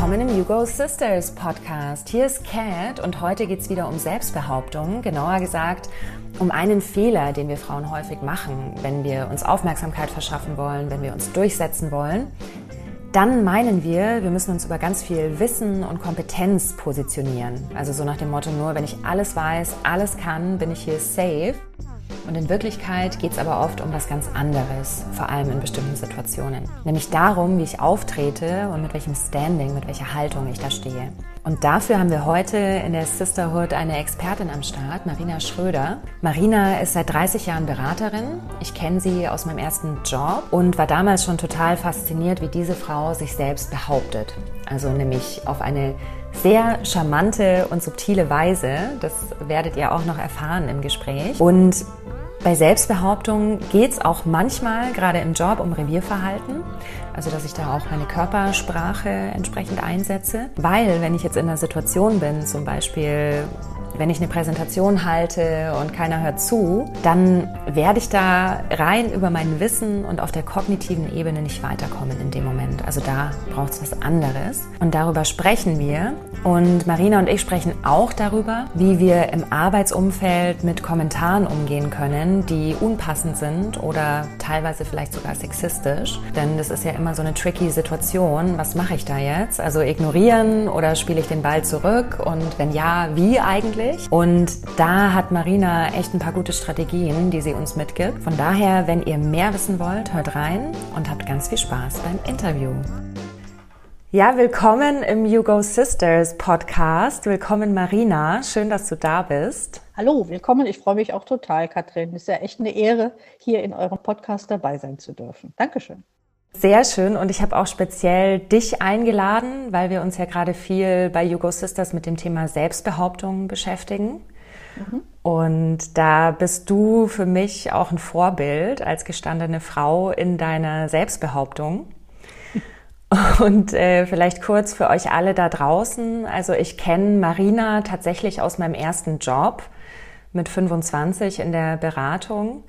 Willkommen im Hugo Sisters Podcast. Hier ist Kat und heute geht es wieder um Selbstbehauptung, genauer gesagt um einen Fehler, den wir Frauen häufig machen, wenn wir uns Aufmerksamkeit verschaffen wollen, wenn wir uns durchsetzen wollen. Dann meinen wir, wir müssen uns über ganz viel Wissen und Kompetenz positionieren. Also so nach dem Motto, nur wenn ich alles weiß, alles kann, bin ich hier safe. Und in Wirklichkeit geht es aber oft um was ganz anderes, vor allem in bestimmten Situationen. Nämlich darum, wie ich auftrete und mit welchem Standing, mit welcher Haltung ich da stehe. Und dafür haben wir heute in der Sisterhood eine Expertin am Start, Marina Schröder. Marina ist seit 30 Jahren Beraterin. Ich kenne sie aus meinem ersten Job und war damals schon total fasziniert, wie diese Frau sich selbst behauptet. Also nämlich auf eine sehr charmante und subtile Weise. Das werdet ihr auch noch erfahren im Gespräch. Und bei Selbstbehauptung geht es auch manchmal, gerade im Job, um Revierverhalten. Also, dass ich da auch meine Körpersprache entsprechend einsetze. Weil, wenn ich jetzt in einer Situation bin, zum Beispiel wenn ich eine Präsentation halte und keiner hört zu, dann werde ich da rein über mein Wissen und auf der kognitiven Ebene nicht weiterkommen in dem Moment. Also da braucht es was anderes. Und darüber sprechen wir. Und Marina und ich sprechen auch darüber, wie wir im Arbeitsumfeld mit Kommentaren umgehen können, die unpassend sind oder teilweise vielleicht sogar sexistisch. Denn das ist ja immer so eine tricky Situation. Was mache ich da jetzt? Also ignorieren oder spiele ich den Ball zurück? Und wenn ja, wie eigentlich? Natürlich. Und da hat Marina echt ein paar gute Strategien, die sie uns mitgibt. Von daher, wenn ihr mehr wissen wollt, hört rein und habt ganz viel Spaß beim Interview. Ja, willkommen im You Sisters Podcast. Willkommen Marina. Schön, dass du da bist. Hallo, willkommen. Ich freue mich auch total, Katrin. Es ist ja echt eine Ehre, hier in eurem Podcast dabei sein zu dürfen. Dankeschön. Sehr schön und ich habe auch speziell dich eingeladen, weil wir uns ja gerade viel bei Hugo Sisters mit dem Thema Selbstbehauptung beschäftigen. Mhm. Und da bist du für mich auch ein Vorbild als gestandene Frau in deiner Selbstbehauptung. Und äh, vielleicht kurz für euch alle da draußen. Also ich kenne Marina tatsächlich aus meinem ersten Job mit 25 in der Beratung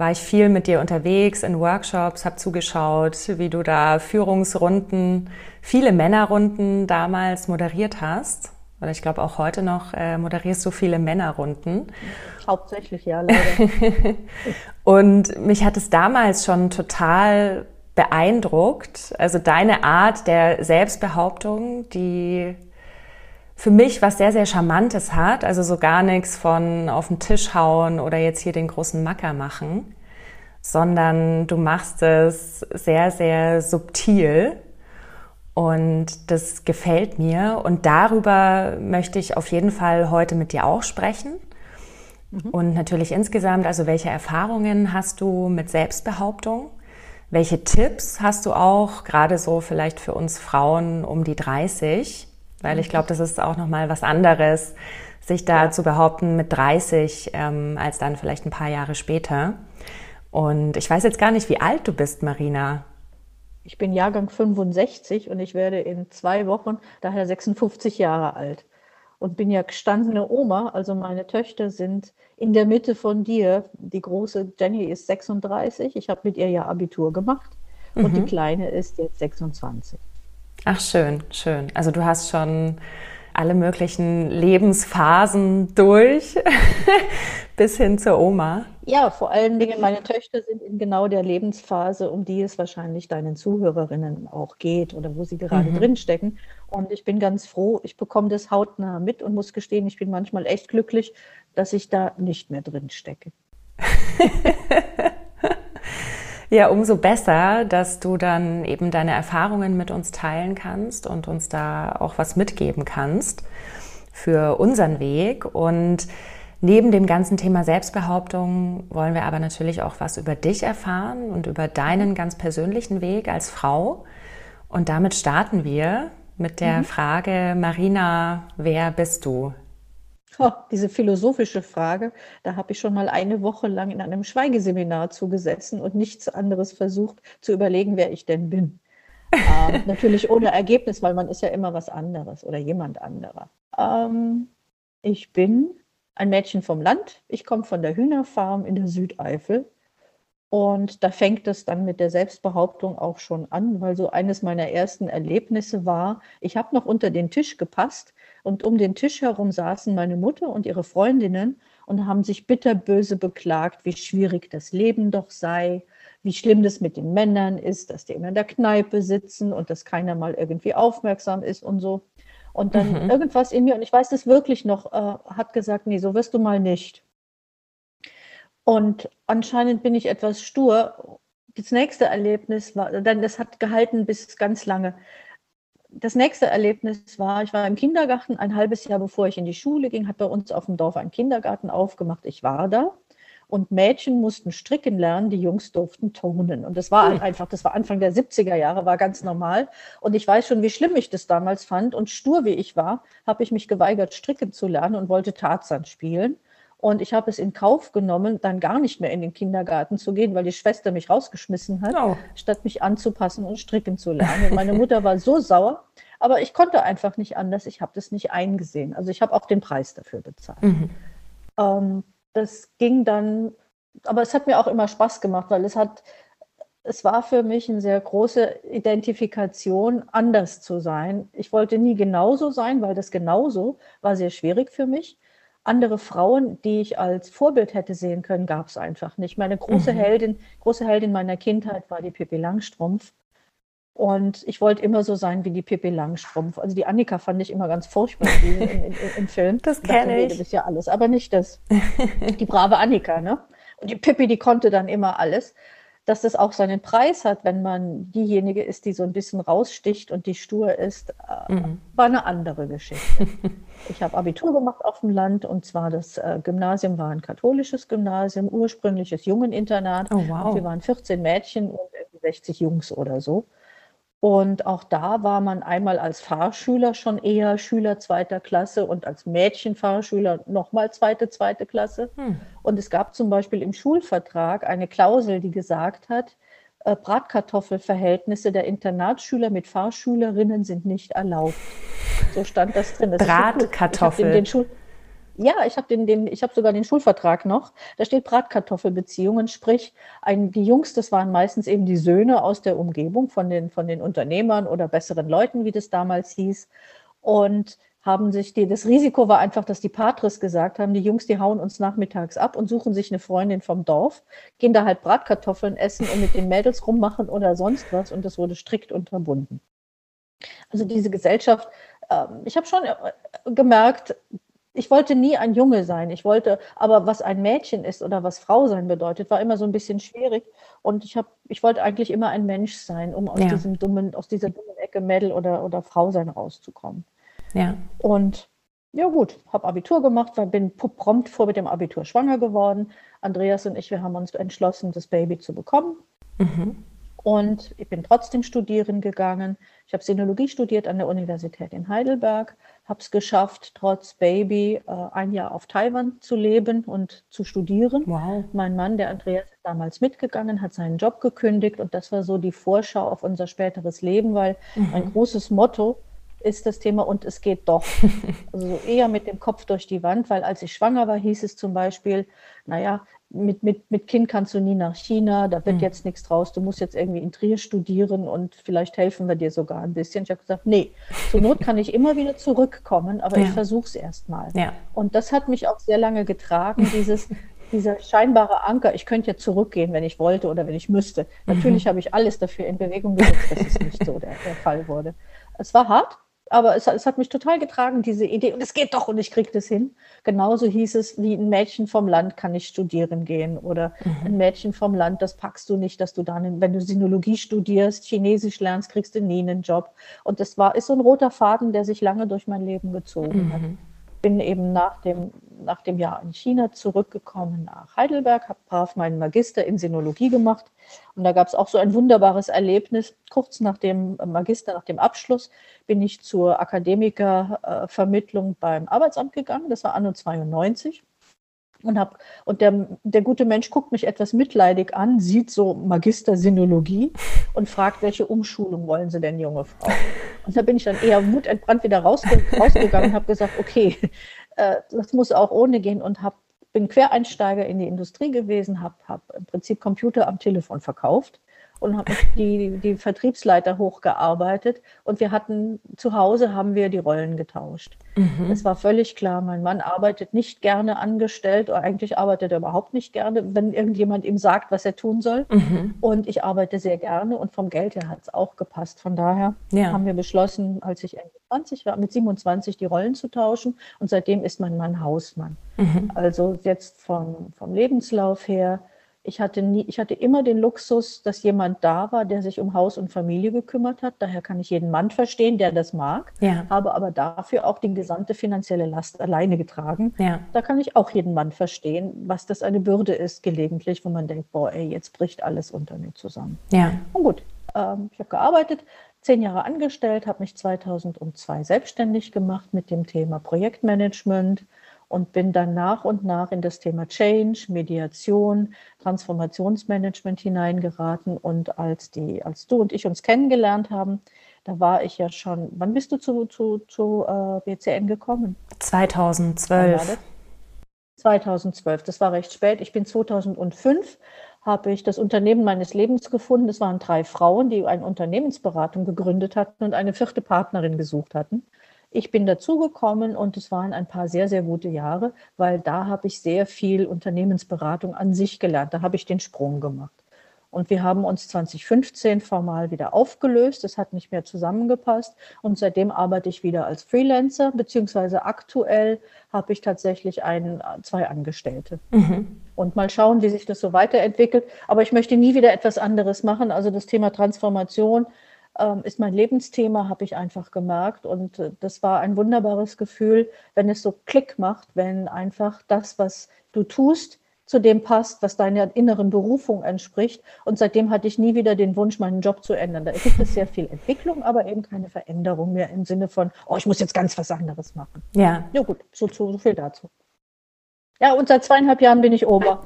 war ich viel mit dir unterwegs in Workshops, habe zugeschaut, wie du da Führungsrunden, viele Männerrunden damals moderiert hast. Oder ich glaube auch heute noch äh, moderierst du viele Männerrunden. Hauptsächlich, ja, leider. Und mich hat es damals schon total beeindruckt. Also deine Art der Selbstbehauptung, die für mich was sehr, sehr Charmantes hat. Also so gar nichts von auf den Tisch hauen oder jetzt hier den großen Macker machen, sondern du machst es sehr, sehr subtil. Und das gefällt mir. Und darüber möchte ich auf jeden Fall heute mit dir auch sprechen. Mhm. Und natürlich insgesamt, also welche Erfahrungen hast du mit Selbstbehauptung? Welche Tipps hast du auch, gerade so vielleicht für uns Frauen um die 30? Weil ich glaube, das ist auch nochmal was anderes, sich da ja. zu behaupten mit 30 ähm, als dann vielleicht ein paar Jahre später. Und ich weiß jetzt gar nicht, wie alt du bist, Marina. Ich bin Jahrgang 65 und ich werde in zwei Wochen daher 56 Jahre alt und bin ja gestandene Oma. Also meine Töchter sind in der Mitte von dir. Die große Jenny ist 36. Ich habe mit ihr ja Abitur gemacht und mhm. die kleine ist jetzt 26. Ach, schön, schön. Also du hast schon alle möglichen Lebensphasen durch, bis hin zur Oma. Ja, vor allen Dingen, meine Töchter sind in genau der Lebensphase, um die es wahrscheinlich deinen Zuhörerinnen auch geht oder wo sie gerade mhm. drinstecken. Und ich bin ganz froh, ich bekomme das hautnah mit und muss gestehen, ich bin manchmal echt glücklich, dass ich da nicht mehr drin stecke. Ja, umso besser, dass du dann eben deine Erfahrungen mit uns teilen kannst und uns da auch was mitgeben kannst für unseren Weg. Und neben dem ganzen Thema Selbstbehauptung wollen wir aber natürlich auch was über dich erfahren und über deinen ganz persönlichen Weg als Frau. Und damit starten wir mit der mhm. Frage, Marina, wer bist du? Oh, diese philosophische Frage, da habe ich schon mal eine Woche lang in einem Schweigeseminar zugesessen und nichts anderes versucht zu überlegen, wer ich denn bin. ähm, natürlich ohne Ergebnis, weil man ist ja immer was anderes oder jemand anderer. Ähm, ich bin ein Mädchen vom Land. Ich komme von der Hühnerfarm in der Südeifel Und da fängt es dann mit der Selbstbehauptung auch schon an, weil so eines meiner ersten Erlebnisse war, ich habe noch unter den Tisch gepasst und um den Tisch herum saßen meine Mutter und ihre Freundinnen und haben sich bitterböse beklagt, wie schwierig das Leben doch sei, wie schlimm das mit den Männern ist, dass die immer in der Kneipe sitzen und dass keiner mal irgendwie aufmerksam ist und so. Und dann mhm. irgendwas in mir, und ich weiß das wirklich noch, äh, hat gesagt, nee, so wirst du mal nicht. Und anscheinend bin ich etwas stur. Das nächste Erlebnis war, dann das hat gehalten bis ganz lange. Das nächste Erlebnis war, ich war im Kindergarten ein halbes Jahr bevor ich in die Schule ging, hat bei uns auf dem Dorf ein Kindergarten aufgemacht. Ich war da und Mädchen mussten stricken lernen, die Jungs durften turnen. Und das war einfach, das war Anfang der 70er Jahre, war ganz normal. Und ich weiß schon, wie schlimm ich das damals fand. Und stur wie ich war, habe ich mich geweigert, stricken zu lernen und wollte Tarzan spielen. Und ich habe es in Kauf genommen, dann gar nicht mehr in den Kindergarten zu gehen, weil die Schwester mich rausgeschmissen hat, oh. statt mich anzupassen und stricken zu lernen. Und meine Mutter war so sauer, aber ich konnte einfach nicht anders. Ich habe das nicht eingesehen. Also ich habe auch den Preis dafür bezahlt. Mhm. Ähm, das ging dann, aber es hat mir auch immer Spaß gemacht, weil es hat, es war für mich eine sehr große Identifikation, anders zu sein. Ich wollte nie genauso sein, weil das genauso war sehr schwierig für mich andere Frauen, die ich als Vorbild hätte sehen können, gab es einfach nicht. Meine große mhm. Heldin, große Heldin meiner Kindheit war die Pippi Langstrumpf. Und ich wollte immer so sein wie die Pippi Langstrumpf. Also die Annika fand ich immer ganz furchtbar im, im, im Film. Das kenne ich. Das ist ja alles, aber nicht das. Die brave Annika, ne? Und die Pippi, die konnte dann immer alles dass das auch seinen Preis hat, wenn man diejenige ist, die so ein bisschen raussticht und die stur ist, äh, mhm. war eine andere Geschichte. ich habe Abitur gemacht auf dem Land und zwar das äh, Gymnasium war ein katholisches Gymnasium, ursprüngliches Jungeninternat. Oh, wow. Wir waren 14 Mädchen und 60 Jungs oder so. Und auch da war man einmal als Fahrschüler schon eher Schüler zweiter Klasse und als Mädchenfahrschüler nochmal zweite, zweite Klasse. Hm. Und es gab zum Beispiel im Schulvertrag eine Klausel, die gesagt hat, äh, Bratkartoffelverhältnisse der Internatsschüler mit Fahrschülerinnen sind nicht erlaubt. So stand das drin. Das Bratkartoffel. Den Schul ja, ich habe den, den, ich habe sogar den Schulvertrag noch. Da steht Bratkartoffelbeziehungen, sprich, ein, die Jungs, das waren meistens eben die Söhne aus der Umgebung von den, von den Unternehmern oder besseren Leuten, wie das damals hieß. Und haben sich die, das Risiko war einfach, dass die Patres gesagt haben, die Jungs, die hauen uns nachmittags ab und suchen sich eine Freundin vom Dorf, gehen da halt Bratkartoffeln essen und mit den Mädels rummachen oder sonst was und das wurde strikt unterbunden. Also diese Gesellschaft, äh, ich habe schon äh, gemerkt, ich wollte nie ein Junge sein. Ich wollte, aber was ein Mädchen ist oder was Frau sein bedeutet, war immer so ein bisschen schwierig. Und ich habe, ich wollte eigentlich immer ein Mensch sein, um aus ja. diesem dummen, aus dieser dummen Ecke Mädel oder, oder Frau sein rauszukommen. Ja. Und ja gut, habe Abitur gemacht, weil bin prompt vor mit dem Abitur schwanger geworden. Andreas und ich, wir haben uns entschlossen, das Baby zu bekommen. Mhm. Und ich bin trotzdem studieren gegangen. Ich habe Sinologie studiert an der Universität in Heidelberg, habe es geschafft, trotz Baby äh, ein Jahr auf Taiwan zu leben und zu studieren. Wow. Mein Mann, der Andreas, ist damals mitgegangen, hat seinen Job gekündigt und das war so die Vorschau auf unser späteres Leben, weil mhm. ein großes Motto ist das Thema und es geht doch. Also eher mit dem Kopf durch die Wand, weil als ich schwanger war, hieß es zum Beispiel, naja, mit, mit, mit Kind kannst du nie nach China, da wird mhm. jetzt nichts draus, du musst jetzt irgendwie in Trier studieren und vielleicht helfen wir dir sogar ein bisschen. Ich habe gesagt, nee, zur Not kann ich immer wieder zurückkommen, aber ja. ich versuche es erstmal. Ja. Und das hat mich auch sehr lange getragen, dieses, dieser scheinbare Anker, ich könnte ja zurückgehen, wenn ich wollte oder wenn ich müsste. Mhm. Natürlich habe ich alles dafür in Bewegung gesetzt, dass es nicht so der, der Fall wurde. Es war hart, aber es, es, hat mich total getragen, diese Idee. Und es geht doch und ich kriege das hin. Genauso hieß es, wie ein Mädchen vom Land kann nicht studieren gehen. Oder mhm. ein Mädchen vom Land, das packst du nicht, dass du dann, wenn du Sinologie studierst, Chinesisch lernst, kriegst du nie einen Job. Und das war, ist so ein roter Faden, der sich lange durch mein Leben gezogen mhm. hat bin eben nach dem, nach dem Jahr in China zurückgekommen nach Heidelberg, habe brav meinen Magister in Sinologie gemacht. Und da gab es auch so ein wunderbares Erlebnis. Kurz nach dem Magister, nach dem Abschluss, bin ich zur Akademikervermittlung beim Arbeitsamt gegangen. Das war anno 92 und hab, und der, der gute Mensch guckt mich etwas mitleidig an, sieht so Magister Sinologie und fragt, welche Umschulung wollen Sie denn, junge Frau? Und da bin ich dann eher wutentbrannt wieder rausge rausgegangen und habe gesagt, okay, äh, das muss auch ohne gehen und habe bin Quereinsteiger in die Industrie gewesen, habe hab im Prinzip Computer am Telefon verkauft und habe die, die Vertriebsleiter hochgearbeitet. Und wir hatten zu Hause haben wir die Rollen getauscht. Mhm. Es war völlig klar, mein Mann arbeitet nicht gerne angestellt oder eigentlich arbeitet er überhaupt nicht gerne, wenn irgendjemand ihm sagt, was er tun soll. Mhm. Und ich arbeite sehr gerne und vom Geld her hat es auch gepasst. Von daher ja. haben wir beschlossen, als ich Ende 20 war, mit 27 die Rollen zu tauschen. Und seitdem ist mein Mann Hausmann. Mhm. Also jetzt vom, vom Lebenslauf her ich hatte, nie, ich hatte immer den Luxus, dass jemand da war, der sich um Haus und Familie gekümmert hat. Daher kann ich jeden Mann verstehen, der das mag, ja. habe aber dafür auch die gesamte finanzielle Last alleine getragen. Ja. Da kann ich auch jeden Mann verstehen, was das eine Bürde ist, gelegentlich, wo man denkt, boah, ey, jetzt bricht alles unter mir zusammen. Ja. Und gut, ähm, ich habe gearbeitet, zehn Jahre angestellt, habe mich 2002 selbstständig gemacht mit dem Thema Projektmanagement und bin dann nach und nach in das Thema Change, Mediation, Transformationsmanagement hineingeraten. Und als, die, als du und ich uns kennengelernt haben, da war ich ja schon, wann bist du zu, zu, zu äh, BCN gekommen? 2012. 2012, das war recht spät. Ich bin 2005 habe ich das Unternehmen meines Lebens gefunden. Es waren drei Frauen, die eine Unternehmensberatung gegründet hatten und eine vierte Partnerin gesucht hatten. Ich bin dazugekommen und es waren ein paar sehr, sehr gute Jahre, weil da habe ich sehr viel Unternehmensberatung an sich gelernt. Da habe ich den Sprung gemacht. Und wir haben uns 2015 formal wieder aufgelöst. Es hat nicht mehr zusammengepasst. Und seitdem arbeite ich wieder als Freelancer, beziehungsweise aktuell habe ich tatsächlich ein, zwei Angestellte. Mhm. Und mal schauen, wie sich das so weiterentwickelt. Aber ich möchte nie wieder etwas anderes machen. Also das Thema Transformation ist mein Lebensthema, habe ich einfach gemerkt. Und äh, das war ein wunderbares Gefühl, wenn es so Klick macht, wenn einfach das, was du tust, zu dem passt, was deiner inneren Berufung entspricht. Und seitdem hatte ich nie wieder den Wunsch, meinen Job zu ändern. Da gibt es sehr viel Entwicklung, aber eben keine Veränderung mehr im Sinne von, oh, ich muss jetzt ganz was anderes machen. Ja. Ja gut, so, so viel dazu. Ja, und seit zweieinhalb Jahren bin ich Ober.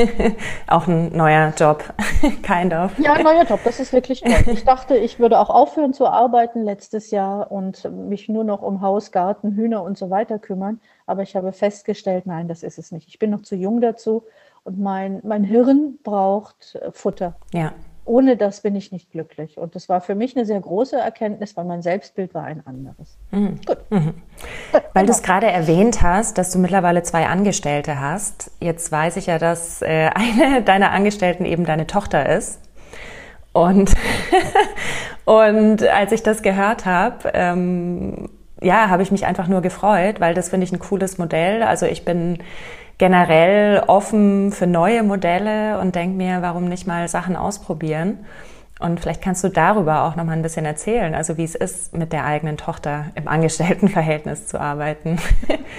auch ein neuer Job, kind of. Ja, ein neuer Job, das ist wirklich toll. Ich dachte, ich würde auch aufhören zu arbeiten letztes Jahr und mich nur noch um Haus, Garten, Hühner und so weiter kümmern. Aber ich habe festgestellt, nein, das ist es nicht. Ich bin noch zu jung dazu und mein, mein Hirn braucht Futter. Ja ohne das bin ich nicht glücklich. Und das war für mich eine sehr große Erkenntnis, weil mein Selbstbild war ein anderes. Mhm. Gut. Mhm. Weil du es gerade erwähnt hast, dass du mittlerweile zwei Angestellte hast. Jetzt weiß ich ja, dass äh, eine deiner Angestellten eben deine Tochter ist. Und, und als ich das gehört habe, ähm, ja, habe ich mich einfach nur gefreut, weil das finde ich ein cooles Modell. Also ich bin generell offen für neue Modelle und denke mir, warum nicht mal Sachen ausprobieren. Und vielleicht kannst du darüber auch noch mal ein bisschen erzählen, also wie es ist, mit der eigenen Tochter im Angestelltenverhältnis zu arbeiten.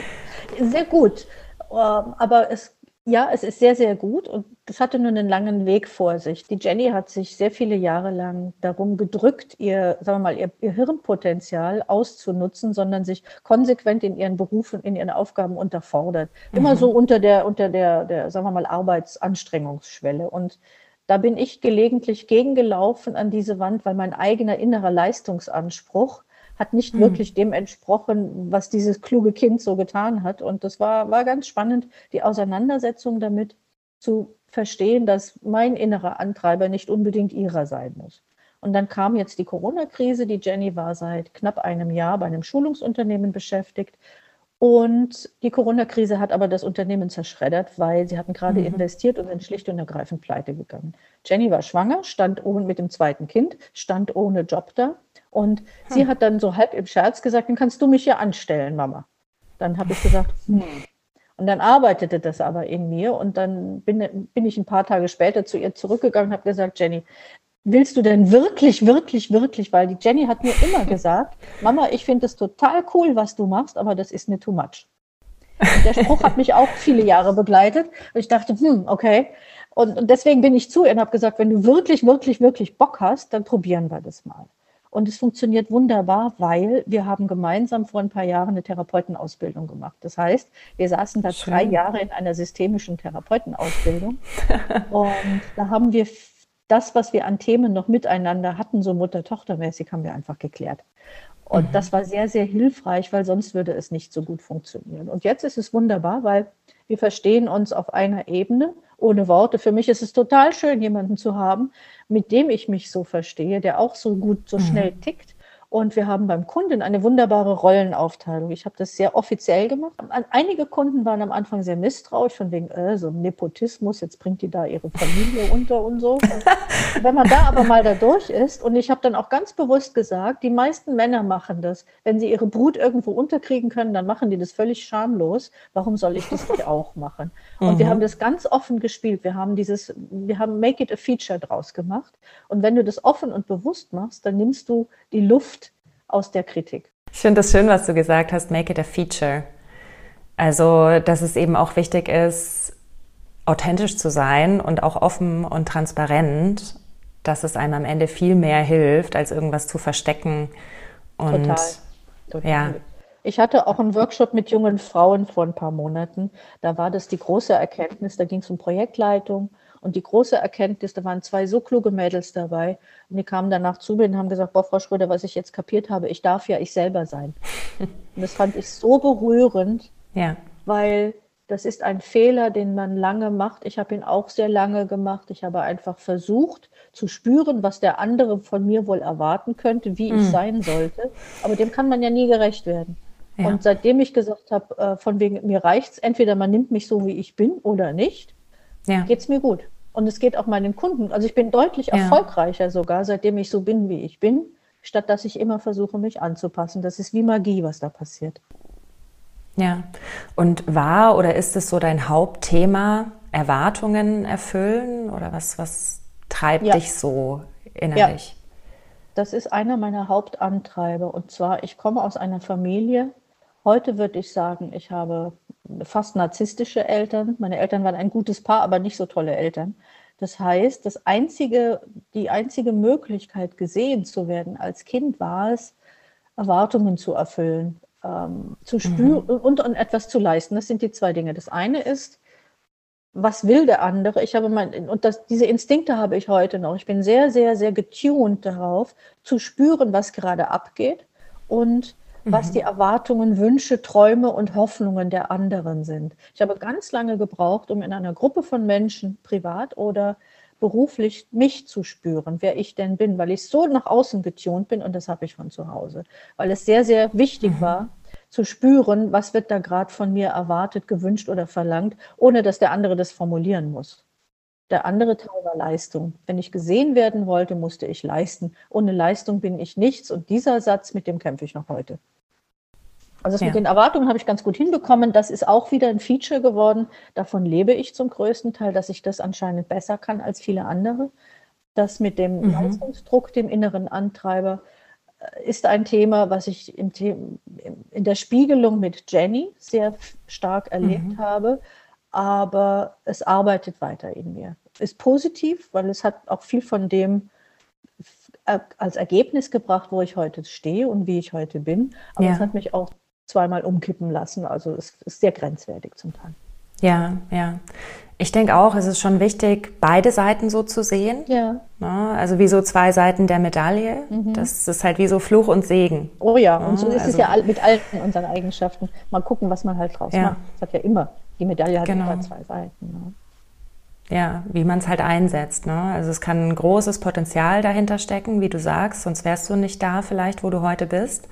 Sehr gut. Ähm, aber es ja, es ist sehr, sehr gut und das hatte nur einen langen Weg vor sich. Die Jenny hat sich sehr viele Jahre lang darum gedrückt, ihr, sagen wir mal, ihr, ihr Hirnpotenzial auszunutzen, sondern sich konsequent in ihren Berufen, in ihren Aufgaben unterfordert. Immer mhm. so unter der, unter der, der, sagen wir mal, Arbeitsanstrengungsschwelle. Und da bin ich gelegentlich gegengelaufen an diese Wand, weil mein eigener innerer Leistungsanspruch hat nicht mhm. wirklich dem entsprochen, was dieses kluge Kind so getan hat. Und das war, war ganz spannend, die Auseinandersetzung damit zu verstehen, dass mein innerer Antreiber nicht unbedingt ihrer sein muss. Und dann kam jetzt die Corona-Krise. Die Jenny war seit knapp einem Jahr bei einem Schulungsunternehmen beschäftigt. Und die Corona-Krise hat aber das Unternehmen zerschreddert, weil sie hatten gerade mhm. investiert und sind schlicht und ergreifend pleite gegangen. Jenny war schwanger, stand ohne, mit dem zweiten Kind, stand ohne Job da und hm. sie hat dann so halb im Scherz gesagt, dann kannst du mich ja anstellen, Mama. Dann habe ich gesagt, hm. Und dann arbeitete das aber in mir und dann bin, bin ich ein paar Tage später zu ihr zurückgegangen und habe gesagt, Jenny, willst du denn wirklich, wirklich, wirklich, weil die Jenny hat mir immer gesagt, Mama, ich finde es total cool, was du machst, aber das ist mir too much. Und der Spruch hat mich auch viele Jahre begleitet und ich dachte, hm, okay. Und, und deswegen bin ich zu ihr und habe gesagt, wenn du wirklich, wirklich, wirklich Bock hast, dann probieren wir das mal. Und es funktioniert wunderbar, weil wir haben gemeinsam vor ein paar Jahren eine Therapeutenausbildung gemacht. Das heißt, wir saßen da Schön. drei Jahre in einer systemischen Therapeutenausbildung. und da haben wir das, was wir an Themen noch miteinander hatten, so Mutter-Tochter-mäßig, haben wir einfach geklärt. Und mhm. das war sehr, sehr hilfreich, weil sonst würde es nicht so gut funktionieren. Und jetzt ist es wunderbar, weil Wir verstehen uns auf einer Ebene, ohne Worte. Für mich ist es total schön, jemanden zu haben, mit dem ich mich so verstehe, der auch so gut, so mhm. schnell tickt und wir haben beim Kunden eine wunderbare Rollenaufteilung. Ich habe das sehr offiziell gemacht. Einige Kunden waren am Anfang sehr misstrauisch, von wegen, äh, so Nepotismus, jetzt bringt die da ihre Familie unter und so. Und wenn man da aber mal da durch ist, und ich habe dann auch ganz bewusst gesagt, die meisten Männer machen das. Wenn sie ihre Brut irgendwo unterkriegen können, dann machen die das völlig schamlos. Warum soll ich das nicht auch machen? Und mhm. wir haben das ganz offen gespielt. Wir haben dieses, wir haben Make it a Feature draus gemacht. Und wenn du das offen und bewusst machst, dann nimmst du die Luft aus der Kritik. Ich finde das schön, was du gesagt hast, make it a feature. Also, dass es eben auch wichtig ist, authentisch zu sein und auch offen und transparent, dass es einem am Ende viel mehr hilft, als irgendwas zu verstecken. Und Total. Total. ja. Ich hatte auch einen Workshop mit jungen Frauen vor ein paar Monaten. Da war das die große Erkenntnis, da ging es um Projektleitung und die große Erkenntnis, da waren zwei so kluge Mädels dabei und die kamen danach zu mir und haben gesagt, boah, Frau Schröder, was ich jetzt kapiert habe, ich darf ja ich selber sein. Und das fand ich so berührend, ja. weil das ist ein Fehler, den man lange macht. Ich habe ihn auch sehr lange gemacht. Ich habe einfach versucht zu spüren, was der andere von mir wohl erwarten könnte, wie ich mm. sein sollte. Aber dem kann man ja nie gerecht werden. Ja. Und seitdem ich gesagt habe, äh, von wegen mir reicht's, entweder man nimmt mich so, wie ich bin oder nicht, ja. geht es mir gut. Und es geht auch meinen Kunden. Also ich bin deutlich ja. erfolgreicher sogar, seitdem ich so bin, wie ich bin, statt dass ich immer versuche, mich anzupassen. Das ist wie Magie, was da passiert. Ja. Und war oder ist es so dein Hauptthema, Erwartungen erfüllen? Oder was, was treibt ja. dich so innerlich? Ja. Das ist einer meiner Hauptantreiber. Und zwar, ich komme aus einer Familie. Heute würde ich sagen, ich habe fast narzisstische Eltern. Meine Eltern waren ein gutes Paar, aber nicht so tolle Eltern. Das heißt, das einzige, die einzige Möglichkeit, gesehen zu werden als Kind war es, Erwartungen zu erfüllen, ähm, zu mhm. spüren mhm. und, und etwas zu leisten. Das sind die zwei Dinge. Das eine ist, was will der andere? Ich habe mein, und das, diese Instinkte habe ich heute noch. Ich bin sehr, sehr, sehr getuned darauf, zu spüren, was gerade abgeht und was mhm. die Erwartungen, Wünsche, Träume und Hoffnungen der anderen sind. Ich habe ganz lange gebraucht, um in einer Gruppe von Menschen, privat oder beruflich, mich zu spüren, wer ich denn bin, weil ich so nach außen getunt bin und das habe ich von zu Hause, weil es sehr, sehr wichtig mhm. war, zu spüren, was wird da gerade von mir erwartet, gewünscht oder verlangt, ohne dass der andere das formulieren muss. Der andere Teil war Leistung. Wenn ich gesehen werden wollte, musste ich leisten. Ohne Leistung bin ich nichts. Und dieser Satz, mit dem kämpfe ich noch heute. Also das ja. mit den Erwartungen habe ich ganz gut hinbekommen. Das ist auch wieder ein Feature geworden. Davon lebe ich zum größten Teil, dass ich das anscheinend besser kann als viele andere. Das mit dem mhm. Leistungsdruck, dem inneren Antreiber, äh, ist ein Thema, was ich im in der Spiegelung mit Jenny sehr stark erlebt mhm. habe. Aber es arbeitet weiter in mir. Ist positiv, weil es hat auch viel von dem äh, als Ergebnis gebracht, wo ich heute stehe und wie ich heute bin. Aber ja. es hat mich auch zweimal umkippen lassen. Also es ist sehr grenzwertig zum Teil. Ja, ja. Ich denke auch, es ist schon wichtig, beide Seiten so zu sehen. Ja. Ne? Also wie so zwei Seiten der Medaille. Mhm. Das ist halt wie so Fluch und Segen. Oh ja, und so ist also, es ja mit allen unseren Eigenschaften. Mal gucken, was man halt draus ja. macht. Das hat ja immer, die Medaille hat genau. immer zwei Seiten. Ne? Ja, wie man es halt einsetzt. Ne? Also es kann ein großes Potenzial dahinter stecken, wie du sagst, sonst wärst du nicht da vielleicht, wo du heute bist.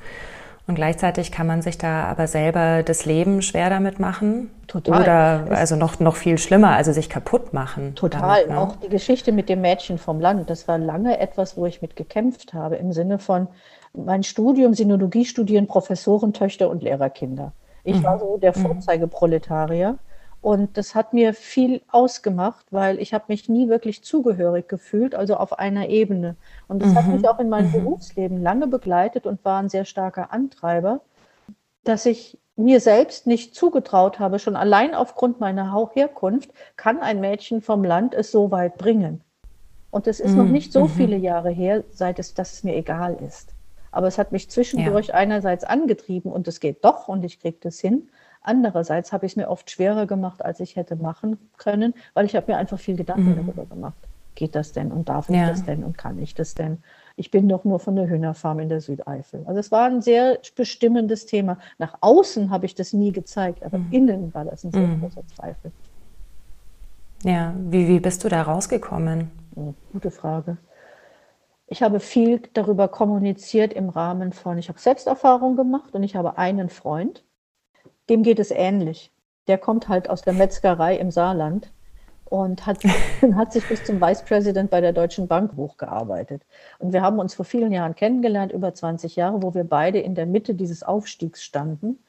Und gleichzeitig kann man sich da aber selber das Leben schwer damit machen. Total. Oder also noch, noch viel schlimmer, also sich kaputt machen. Total. Damit, ne? Auch die Geschichte mit dem Mädchen vom Land, das war lange etwas, wo ich mit gekämpft habe, im Sinne von mein Studium, Sinologie studieren Professoren, Töchter und Lehrerkinder. Ich mhm. war so der mhm. Vorzeigeproletarier. Und das hat mir viel ausgemacht, weil ich habe mich nie wirklich zugehörig gefühlt, also auf einer Ebene. Und das mhm. hat mich auch in meinem mhm. Berufsleben lange begleitet und war ein sehr starker Antreiber, dass ich mir selbst nicht zugetraut habe, schon allein aufgrund meiner Herkunft kann ein Mädchen vom Land es so weit bringen. Und es ist mhm. noch nicht so mhm. viele Jahre her, seit es, dass es mir egal ist. Aber es hat mich zwischendurch ja. einerseits angetrieben und es geht doch und ich kriege das hin. Andererseits habe ich es mir oft schwerer gemacht, als ich hätte machen können, weil ich habe mir einfach viel Gedanken mhm. darüber gemacht. Geht das denn und darf ich ja. das denn und kann ich das denn? ich bin doch nur von der Hühnerfarm in der Südeifel. Also es war ein sehr bestimmendes Thema. Nach außen habe ich das nie gezeigt, aber mhm. innen war das ein sehr mhm. großer Zweifel. Ja, wie, wie bist du da rausgekommen? Gute Frage. Ich habe viel darüber kommuniziert im Rahmen von, ich habe Selbsterfahrung gemacht und ich habe einen Freund, dem geht es ähnlich. Der kommt halt aus der Metzgerei im Saarland und hat, hat sich bis zum Vice President bei der Deutschen Bank hochgearbeitet. Und wir haben uns vor vielen Jahren kennengelernt, über 20 Jahre, wo wir beide in der Mitte dieses Aufstiegs standen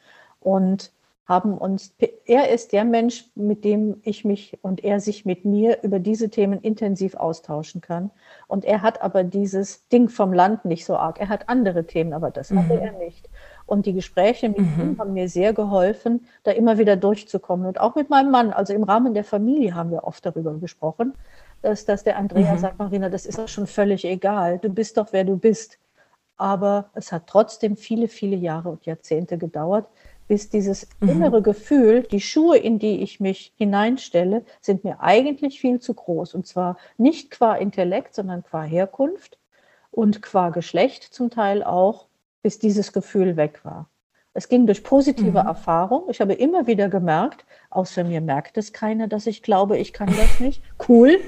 und haben uns, er ist der Mensch, mit dem ich mich und er sich mit mir über diese Themen intensiv austauschen kann. Und er hat aber dieses Ding vom Land nicht so arg. Er hat andere Themen, aber das mhm. hatte er nicht. Und die Gespräche mit mhm. ihm haben mir sehr geholfen, da immer wieder durchzukommen. Und auch mit meinem Mann, also im Rahmen der Familie haben wir oft darüber gesprochen, dass, dass der Andrea mhm. sagt, Marina, das ist doch schon völlig egal. Du bist doch, wer du bist. Aber es hat trotzdem viele, viele Jahre und Jahrzehnte gedauert, bis dieses mhm. innere Gefühl, die Schuhe, in die ich mich hineinstelle, sind mir eigentlich viel zu groß. Und zwar nicht qua Intellekt, sondern qua Herkunft und qua Geschlecht zum Teil auch bis dieses Gefühl weg war. Es ging durch positive mhm. Erfahrung. Ich habe immer wieder gemerkt, außer mir merkt es keiner, dass ich glaube, ich kann das nicht. Cool.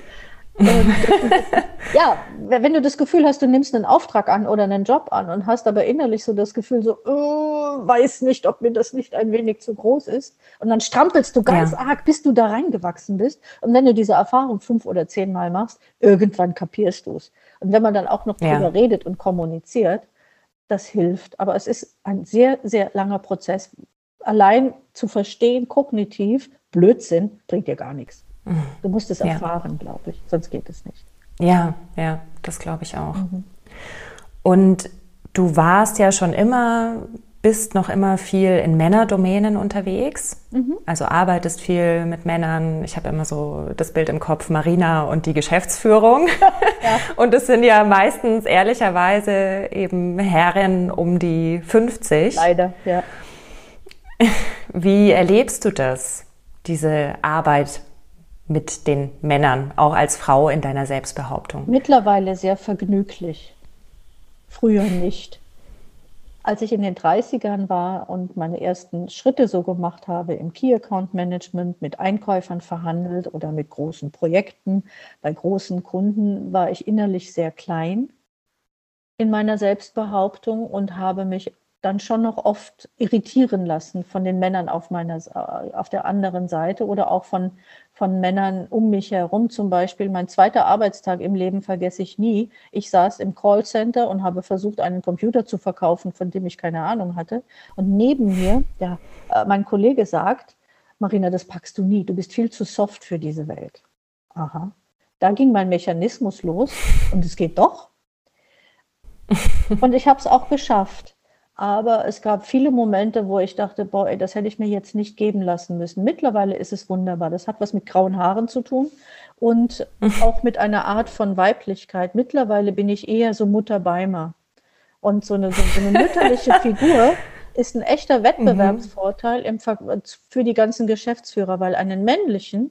Ja, wenn du das Gefühl hast, du nimmst einen Auftrag an oder einen Job an und hast aber innerlich so das Gefühl, so, oh, weiß nicht, ob mir das nicht ein wenig zu groß ist. Und dann strampelst du ganz ja. arg, bis du da reingewachsen bist. Und wenn du diese Erfahrung fünf oder zehn Mal machst, irgendwann kapierst du es. Und wenn man dann auch noch ja. drüber redet und kommuniziert, das hilft. Aber es ist ein sehr, sehr langer Prozess. Allein zu verstehen, kognitiv, Blödsinn bringt dir gar nichts. Du musst es ja. erfahren, glaube ich, sonst geht es nicht. Ja, ja, das glaube ich auch. Mhm. Und du warst ja schon immer bist noch immer viel in Männerdomänen unterwegs. Mhm. Also arbeitest viel mit Männern. Ich habe immer so das Bild im Kopf, Marina und die Geschäftsführung. Ja. Und es sind ja meistens ehrlicherweise eben Herren um die 50. Leider, ja. Wie erlebst du das, diese Arbeit mit den Männern, auch als Frau in deiner Selbstbehauptung? Mittlerweile sehr vergnüglich. Früher nicht als ich in den 30ern war und meine ersten Schritte so gemacht habe im Key Account Management, mit Einkäufern verhandelt oder mit großen Projekten, bei großen Kunden, war ich innerlich sehr klein in meiner Selbstbehauptung und habe mich dann schon noch oft irritieren lassen von den Männern auf meiner auf der anderen Seite oder auch von von Männern um mich herum. Zum Beispiel mein zweiter Arbeitstag im Leben vergesse ich nie. Ich saß im Callcenter und habe versucht einen Computer zu verkaufen von dem ich keine Ahnung hatte. Und neben mir ja äh, mein Kollege sagt Marina das packst du nie. Du bist viel zu soft für diese Welt. Aha. Da ging mein Mechanismus los und es geht doch. Und ich habe es auch geschafft aber es gab viele Momente, wo ich dachte, boah, ey, das hätte ich mir jetzt nicht geben lassen müssen. Mittlerweile ist es wunderbar. Das hat was mit grauen Haaren zu tun und auch mit einer Art von Weiblichkeit. Mittlerweile bin ich eher so Mutter Beimer. Und so eine, so eine mütterliche Figur ist ein echter Wettbewerbsvorteil im, für die ganzen Geschäftsführer, weil einen männlichen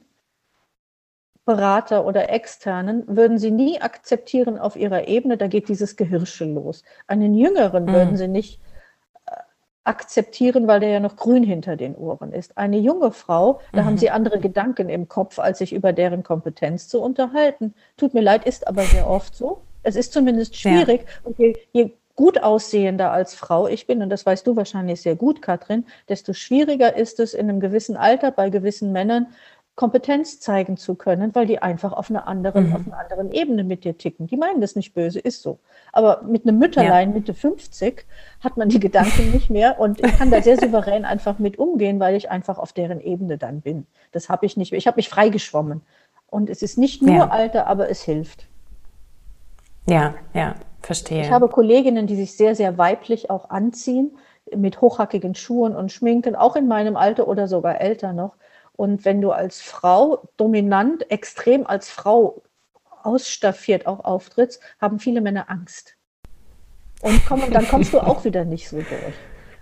Berater oder externen würden sie nie akzeptieren auf ihrer Ebene, da geht dieses Gehirschel los. Einen jüngeren mhm. würden sie nicht akzeptieren, weil der ja noch grün hinter den Ohren ist. Eine junge Frau, da mhm. haben sie andere Gedanken im Kopf, als sich über deren Kompetenz zu unterhalten. Tut mir leid, ist aber sehr oft so. Es ist zumindest schwierig. Ja. Und je, je gut aussehender als Frau ich bin, und das weißt du wahrscheinlich sehr gut, Katrin, desto schwieriger ist es in einem gewissen Alter bei gewissen Männern Kompetenz zeigen zu können, weil die einfach auf einer anderen, mhm. auf einer anderen Ebene mit dir ticken. Die meinen das nicht böse, ist so. Aber mit einem Mütterlein ja. Mitte 50 hat man die Gedanken nicht mehr und ich kann da sehr souverän einfach mit umgehen, weil ich einfach auf deren Ebene dann bin. Das habe ich nicht mehr. Ich habe mich freigeschwommen. Und es ist nicht nur ja. Alter, aber es hilft. Ja, ja, verstehe. Ich habe Kolleginnen, die sich sehr, sehr weiblich auch anziehen, mit hochhackigen Schuhen und Schminken, auch in meinem Alter oder sogar älter noch. Und wenn du als Frau dominant, extrem als Frau ausstaffiert auch auftrittst, haben viele Männer Angst. Und komm, dann kommst du auch wieder nicht so durch.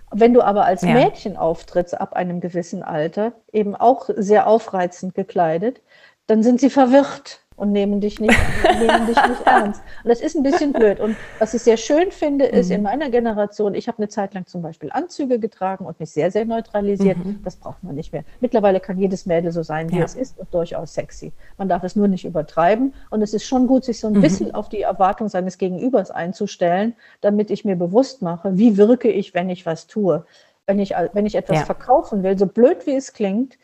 Wenn du aber als ja. Mädchen auftrittst ab einem gewissen Alter, eben auch sehr aufreizend gekleidet, dann sind sie verwirrt und nehmen dich nicht, nehmen dich nicht ernst. Und das ist ein bisschen blöd. Und was ich sehr schön finde, ist mhm. in meiner Generation, ich habe eine Zeit lang zum Beispiel Anzüge getragen und mich sehr, sehr neutralisiert. Mhm. Das braucht man nicht mehr. Mittlerweile kann jedes Mädel so sein, wie ja. es ist und durchaus sexy. Man darf es nur nicht übertreiben. Und es ist schon gut, sich so ein mhm. bisschen auf die Erwartung seines Gegenübers einzustellen, damit ich mir bewusst mache, wie wirke ich, wenn ich was tue. Wenn ich, wenn ich etwas ja. verkaufen will, so blöd wie es klingt,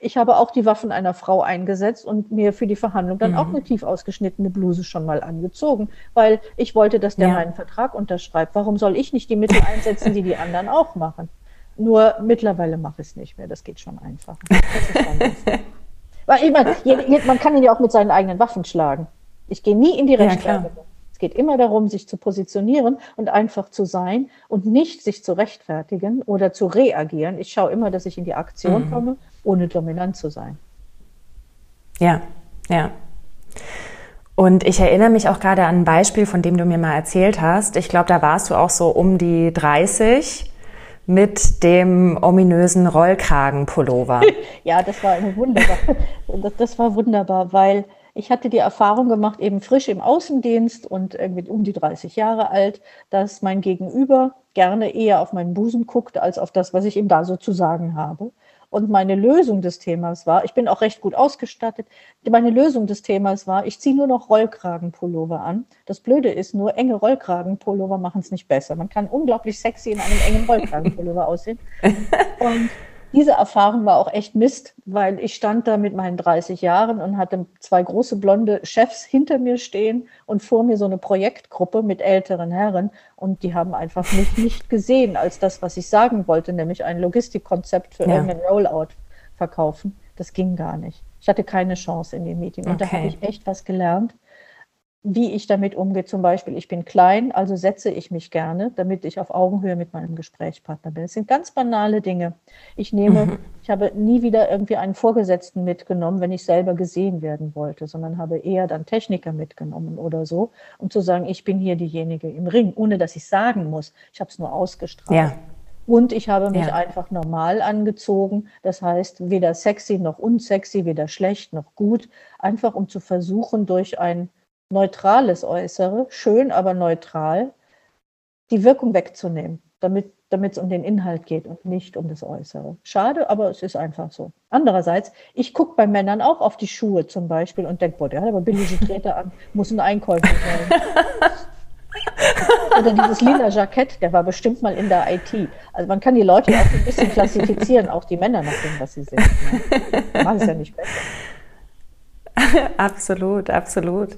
ich habe auch die Waffen einer Frau eingesetzt und mir für die Verhandlung dann mhm. auch eine tief ausgeschnittene Bluse schon mal angezogen, weil ich wollte, dass der ja. meinen Vertrag unterschreibt. Warum soll ich nicht die Mittel einsetzen, die die anderen auch machen? Nur mittlerweile mache ich es nicht mehr. Das geht schon einfacher. weil ich meine, man kann ihn ja auch mit seinen eigenen Waffen schlagen. Ich gehe nie in die Rechtfertigung. Ja, es geht immer darum, sich zu positionieren und einfach zu sein und nicht sich zu rechtfertigen oder zu reagieren. Ich schaue immer, dass ich in die Aktion mhm. komme ohne dominant zu sein. Ja, ja. Und ich erinnere mich auch gerade an ein Beispiel, von dem du mir mal erzählt hast. Ich glaube, da warst du auch so um die 30 mit dem ominösen Rollkragenpullover. ja, das war wunderbar. Das, war wunderbar, weil ich hatte die Erfahrung gemacht, eben frisch im Außendienst und irgendwie um die 30 Jahre alt, dass mein Gegenüber gerne eher auf meinen Busen guckt, als auf das, was ich ihm da so zu sagen habe. Und meine Lösung des Themas war, ich bin auch recht gut ausgestattet, meine Lösung des Themas war, ich ziehe nur noch Rollkragenpullover an. Das Blöde ist nur, enge Rollkragenpullover machen es nicht besser. Man kann unglaublich sexy in einem engen Rollkragenpullover aussehen. Und diese Erfahrung war auch echt Mist, weil ich stand da mit meinen 30 Jahren und hatte zwei große blonde Chefs hinter mir stehen und vor mir so eine Projektgruppe mit älteren Herren und die haben einfach mich nicht gesehen als das, was ich sagen wollte, nämlich ein Logistikkonzept für ja. irgendeinen Rollout verkaufen. Das ging gar nicht. Ich hatte keine Chance in dem Meeting und okay. da habe ich echt was gelernt wie ich damit umgehe. Zum Beispiel, ich bin klein, also setze ich mich gerne, damit ich auf Augenhöhe mit meinem Gesprächspartner bin. Es sind ganz banale Dinge. Ich nehme, mhm. ich habe nie wieder irgendwie einen Vorgesetzten mitgenommen, wenn ich selber gesehen werden wollte, sondern habe eher dann Techniker mitgenommen oder so, um zu sagen, ich bin hier diejenige im Ring, ohne dass ich sagen muss. Ich habe es nur ausgestrahlt. Ja. Und ich habe mich ja. einfach normal angezogen. Das heißt, weder sexy noch unsexy, weder schlecht noch gut. Einfach um zu versuchen, durch ein neutrales Äußere, schön, aber neutral, die Wirkung wegzunehmen, damit damit es um den Inhalt geht und nicht um das Äußere. Schade, aber es ist einfach so. Andererseits, ich gucke bei Männern auch auf die Schuhe zum Beispiel und denke, boah, der hat aber billige Treter an, muss ein Einkäufer sein. Oder dieses lila Jackett, der war bestimmt mal in der IT. Also man kann die Leute auch ein bisschen klassifizieren, auch die Männer nach dem, was sie sind. Macht es ja nicht besser. absolut, absolut.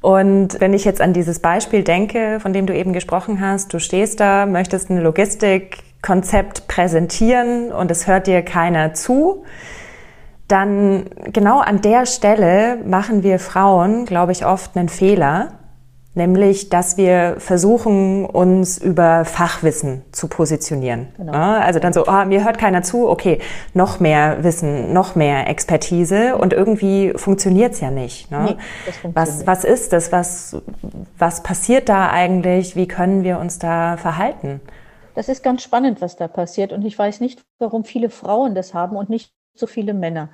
Und wenn ich jetzt an dieses Beispiel denke, von dem du eben gesprochen hast, du stehst da, möchtest ein Logistikkonzept präsentieren und es hört dir keiner zu, dann genau an der Stelle machen wir Frauen, glaube ich, oft einen Fehler, Nämlich, dass wir versuchen, uns über Fachwissen zu positionieren. Genau. Also dann so, oh, mir hört keiner zu, okay, noch mehr Wissen, noch mehr Expertise und irgendwie funktioniert's ja nicht. Ne? Nee, was, was ist das? Was, was passiert da eigentlich? Wie können wir uns da verhalten? Das ist ganz spannend, was da passiert. Und ich weiß nicht, warum viele Frauen das haben und nicht so viele Männer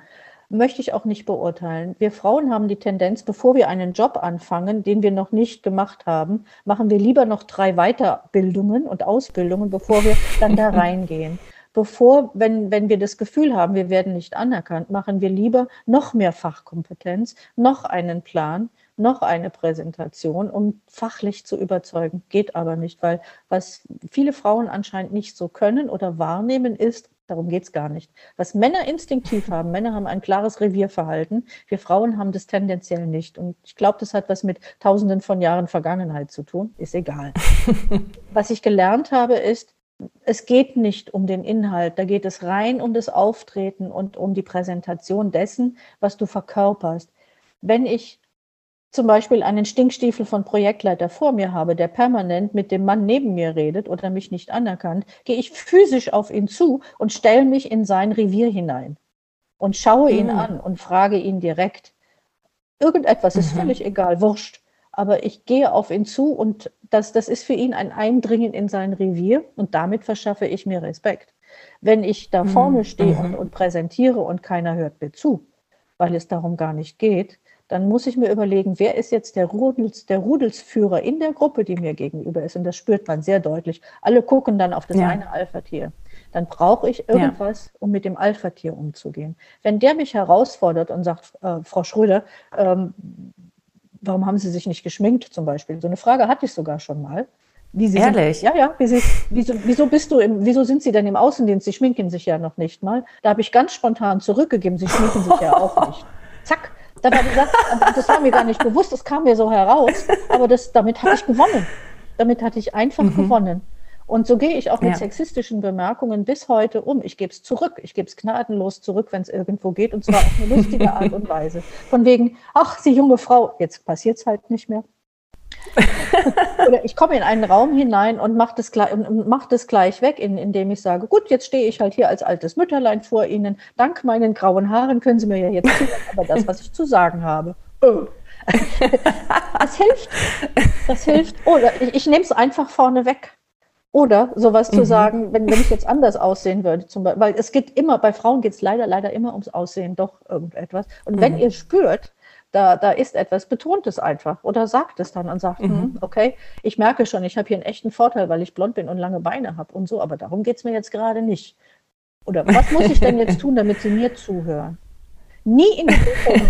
möchte ich auch nicht beurteilen. Wir Frauen haben die Tendenz, bevor wir einen Job anfangen, den wir noch nicht gemacht haben, machen wir lieber noch drei Weiterbildungen und Ausbildungen, bevor wir dann da reingehen. Bevor, wenn, wenn wir das Gefühl haben, wir werden nicht anerkannt, machen wir lieber noch mehr Fachkompetenz, noch einen Plan, noch eine Präsentation, um fachlich zu überzeugen. Geht aber nicht, weil was viele Frauen anscheinend nicht so können oder wahrnehmen ist, Darum geht's gar nicht. Was Männer instinktiv haben, Männer haben ein klares Revierverhalten. Wir Frauen haben das tendenziell nicht. Und ich glaube, das hat was mit Tausenden von Jahren Vergangenheit zu tun. Ist egal. was ich gelernt habe, ist, es geht nicht um den Inhalt. Da geht es rein um das Auftreten und um die Präsentation dessen, was du verkörperst. Wenn ich zum Beispiel einen Stinkstiefel von Projektleiter vor mir habe, der permanent mit dem Mann neben mir redet oder mich nicht anerkannt, gehe ich physisch auf ihn zu und stelle mich in sein Revier hinein und schaue ihn mhm. an und frage ihn direkt. Irgendetwas ist mhm. völlig egal, wurscht. Aber ich gehe auf ihn zu und das, das ist für ihn ein Eindringen in sein Revier und damit verschaffe ich mir Respekt. Wenn ich da vorne mhm. stehe und, und präsentiere und keiner hört mir zu, weil es darum gar nicht geht, dann muss ich mir überlegen, wer ist jetzt der, Rudels, der Rudelsführer in der Gruppe, die mir gegenüber ist. Und das spürt man sehr deutlich. Alle gucken dann auf das ja. eine Alpha-Tier. Dann brauche ich irgendwas, ja. um mit dem Alpha-Tier umzugehen. Wenn der mich herausfordert und sagt, äh, Frau Schröder, ähm, warum haben Sie sich nicht geschminkt zum Beispiel? So eine Frage hatte ich sogar schon mal. Wie Sie Ehrlich? Sind, ja, ja. Wie Sie, wieso, wieso bist du im, wieso sind Sie denn im Außendienst? Sie schminken sich ja noch nicht mal. Da habe ich ganz spontan zurückgegeben. Sie schminken sich ja auch nicht. Zack. Da war gesagt, das war mir gar nicht bewusst, das kam mir so heraus, aber das, damit hatte ich gewonnen. Damit hatte ich einfach mhm. gewonnen. Und so gehe ich auch mit ja. sexistischen Bemerkungen bis heute um. Ich gebe es zurück. Ich gebe es gnadenlos zurück, wenn es irgendwo geht. Und zwar auf eine lustige Art und Weise. Von wegen, ach, Sie junge Frau, jetzt passiert es halt nicht mehr. Oder ich komme in einen Raum hinein und mache das, gleich, mach das gleich weg, in, indem ich sage, gut, jetzt stehe ich halt hier als altes Mütterlein vor Ihnen. Dank meinen grauen Haaren können Sie mir ja jetzt zuhören, aber das, was ich zu sagen habe. Oh. das hilft. Das hilft. Oder ich, ich nehme es einfach vorne weg. Oder sowas mhm. zu sagen, wenn, wenn ich jetzt anders aussehen würde, zum Beispiel, weil es geht immer, bei Frauen geht es leider, leider immer ums Aussehen, doch irgendetwas. Und mhm. wenn ihr spürt, da, da ist etwas, betont es einfach oder sagt es dann und sagt, mhm. hm, okay, ich merke schon, ich habe hier einen echten Vorteil, weil ich blond bin und lange Beine habe und so, aber darum geht es mir jetzt gerade nicht. Oder was muss ich denn jetzt tun, damit Sie mir zuhören? Nie in die Richtung.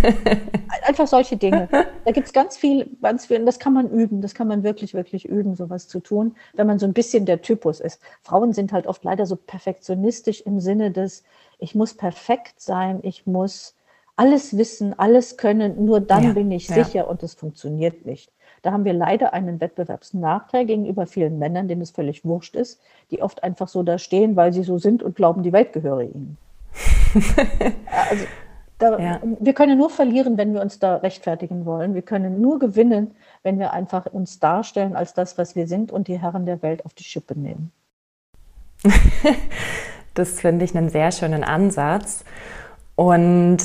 Einfach solche Dinge. Da gibt es ganz viel, ganz viel, und das kann man üben, das kann man wirklich, wirklich üben, sowas zu tun, wenn man so ein bisschen der Typus ist. Frauen sind halt oft leider so perfektionistisch im Sinne des, ich muss perfekt sein, ich muss alles wissen, alles können, nur dann ja, bin ich sicher ja. und es funktioniert nicht. Da haben wir leider einen Wettbewerbsnachteil gegenüber vielen Männern, denen es völlig wurscht ist, die oft einfach so da stehen, weil sie so sind und glauben, die Welt gehöre ihnen. also, da, ja. Wir können nur verlieren, wenn wir uns da rechtfertigen wollen. Wir können nur gewinnen, wenn wir einfach uns darstellen als das, was wir sind und die Herren der Welt auf die Schippe nehmen. das finde ich einen sehr schönen Ansatz. Und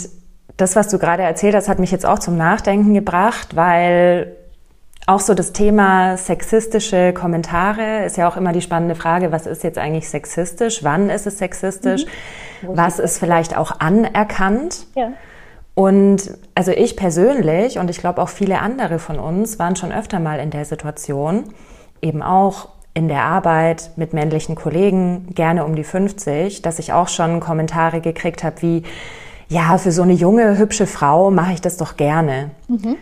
das, was du gerade erzählt hast, hat mich jetzt auch zum Nachdenken gebracht, weil auch so das Thema sexistische Kommentare ist ja auch immer die spannende Frage, was ist jetzt eigentlich sexistisch? Wann ist es sexistisch? Mhm. Was ist vielleicht auch anerkannt? Ja. Und also ich persönlich und ich glaube auch viele andere von uns waren schon öfter mal in der Situation, eben auch in der Arbeit mit männlichen Kollegen, gerne um die 50, dass ich auch schon Kommentare gekriegt habe wie, ja, für so eine junge, hübsche Frau mache ich das doch gerne. Mhm.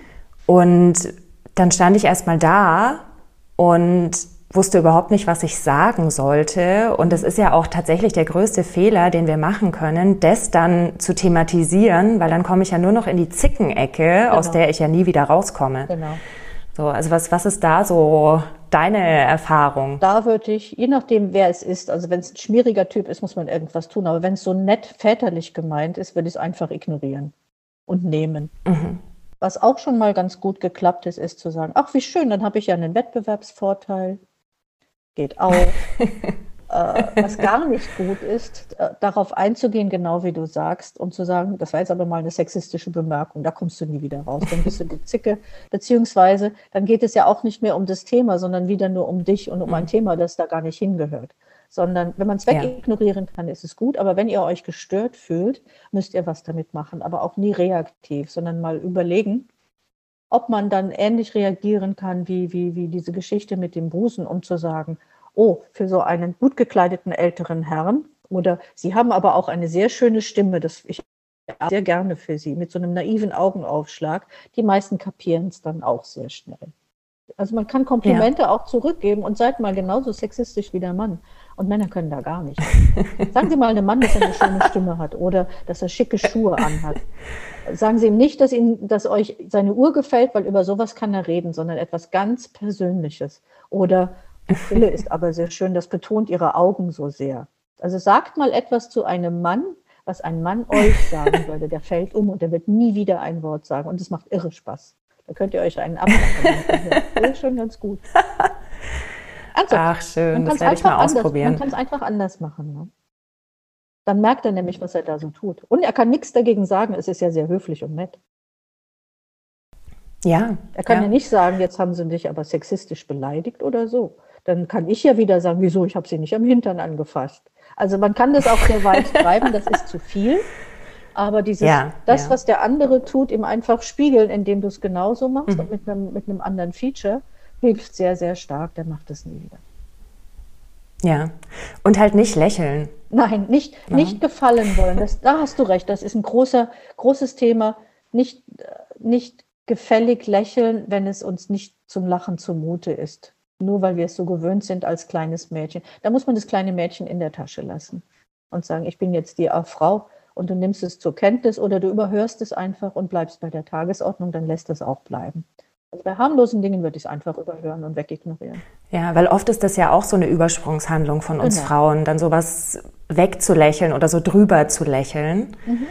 Und dann stand ich erstmal da und wusste überhaupt nicht, was ich sagen sollte. Und das ist ja auch tatsächlich der größte Fehler, den wir machen können, das dann zu thematisieren, weil dann komme ich ja nur noch in die Zickenecke, genau. aus der ich ja nie wieder rauskomme. Genau. So, also was, was ist da so deine Erfahrung? Da würde ich, je nachdem, wer es ist, also wenn es ein schmieriger Typ ist, muss man irgendwas tun. Aber wenn es so nett väterlich gemeint ist, würde ich es einfach ignorieren und nehmen. Mhm. Was auch schon mal ganz gut geklappt ist, ist zu sagen, ach wie schön, dann habe ich ja einen Wettbewerbsvorteil. Geht auch. äh, was gar nicht gut ist, äh, darauf einzugehen, genau wie du sagst, und zu sagen, das war jetzt aber mal eine sexistische Bemerkung, da kommst du nie wieder raus, dann bist du die Zicke, beziehungsweise dann geht es ja auch nicht mehr um das Thema, sondern wieder nur um dich und um ein mhm. Thema, das da gar nicht hingehört. Sondern wenn man es wegignorieren kann, ist es gut, aber wenn ihr euch gestört fühlt, müsst ihr was damit machen, aber auch nie reaktiv, sondern mal überlegen, ob man dann ähnlich reagieren kann wie, wie, wie diese Geschichte mit dem Busen, um zu sagen, oh, für so einen gut gekleideten älteren Herrn. Oder Sie haben aber auch eine sehr schöne Stimme, das ich sehr gerne für Sie, mit so einem naiven Augenaufschlag. Die meisten kapieren es dann auch sehr schnell. Also man kann Komplimente ja. auch zurückgeben und seid mal genauso sexistisch wie der Mann. Und Männer können da gar nicht. Sagen Sie mal einem Mann, dass er eine schöne Stimme hat oder dass er schicke Schuhe anhat. Sagen Sie ihm nicht, dass, ihm, dass euch seine Uhr gefällt, weil über sowas kann er reden, sondern etwas ganz Persönliches. Oder die Brille ist aber sehr schön, das betont ihre Augen so sehr. Also sagt mal etwas zu einem Mann, was ein Mann euch sagen würde. Der fällt um und der wird nie wieder ein Wort sagen. Und es macht irre Spaß. Da könnt ihr euch einen abmachen. Das ist schon ganz gut. Also, Ach schön, das werde ich mal anders, ausprobieren. Man kann es einfach anders machen. Ne? Dann merkt er nämlich, was er da so tut. Und er kann nichts dagegen sagen. Es ist ja sehr höflich und nett. Ja. Er kann ja, ja nicht sagen, jetzt haben sie dich aber sexistisch beleidigt oder so dann kann ich ja wieder sagen, wieso, ich habe sie nicht am Hintern angefasst. Also man kann das auch sehr weit treiben, das ist zu viel. Aber dieses, ja, das, ja. was der andere tut, ihm einfach spiegeln, indem du es genauso machst mhm. und mit einem, mit einem anderen Feature, hilft sehr, sehr stark. Der macht es nie wieder. Ja. Und halt nicht lächeln. Nein, nicht, ja. nicht gefallen wollen. Das, da hast du recht. Das ist ein großer, großes Thema. Nicht, nicht gefällig lächeln, wenn es uns nicht zum Lachen zumute ist. Nur weil wir es so gewöhnt sind als kleines Mädchen. Da muss man das kleine Mädchen in der Tasche lassen und sagen, ich bin jetzt die Frau und du nimmst es zur Kenntnis oder du überhörst es einfach und bleibst bei der Tagesordnung, dann lässt es auch bleiben. Also bei harmlosen Dingen würde ich es einfach überhören und wegignorieren. Ja, weil oft ist das ja auch so eine Übersprungshandlung von uns genau. Frauen, dann sowas wegzulächeln oder so drüber zu lächeln. Mhm.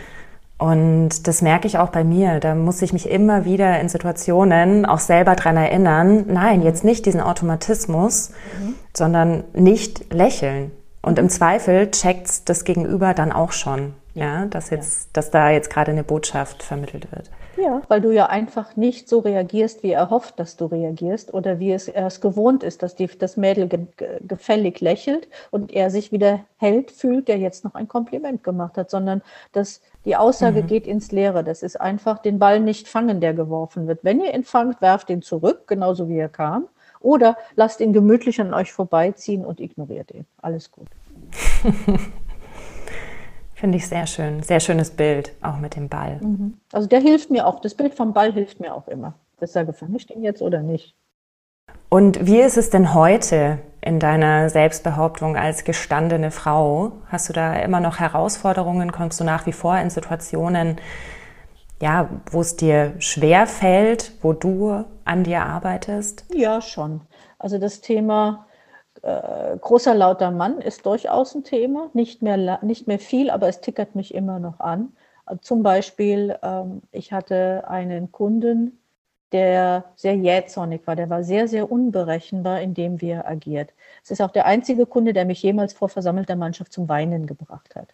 Und das merke ich auch bei mir. Da muss ich mich immer wieder in Situationen auch selber dran erinnern, nein, jetzt nicht diesen Automatismus, mhm. sondern nicht lächeln. Und im Zweifel checkt das Gegenüber dann auch schon, ja, dass jetzt, ja. dass da jetzt gerade eine Botschaft vermittelt wird. Ja, weil du ja einfach nicht so reagierst, wie er hofft, dass du reagierst oder wie es er es gewohnt ist, dass die, das Mädel ge, gefällig lächelt und er sich wieder held fühlt, der jetzt noch ein Kompliment gemacht hat, sondern dass die Aussage mhm. geht ins Leere. Das ist einfach den Ball nicht fangen, der geworfen wird. Wenn ihr ihn fangt, werft ihn zurück, genauso wie er kam. Oder lasst ihn gemütlich an euch vorbeiziehen und ignoriert ihn. Alles gut. Finde ich sehr schön. Sehr schönes Bild, auch mit dem Ball. Mhm. Also der hilft mir auch. Das Bild vom Ball hilft mir auch immer. Das sage, fange ich den jetzt oder nicht? Und wie ist es denn heute in deiner Selbstbehauptung als gestandene Frau? Hast du da immer noch Herausforderungen? Kommst du nach wie vor in Situationen, ja, wo es dir schwer fällt, wo du an dir arbeitest? Ja, schon. Also das Thema äh, großer lauter Mann ist durchaus ein Thema, nicht mehr, nicht mehr viel, aber es tickert mich immer noch an. Zum Beispiel, ähm, ich hatte einen Kunden, der sehr jähzornig war, der war sehr, sehr unberechenbar, indem wie er agiert. Es ist auch der einzige Kunde, der mich jemals vor versammelter Mannschaft zum Weinen gebracht hat.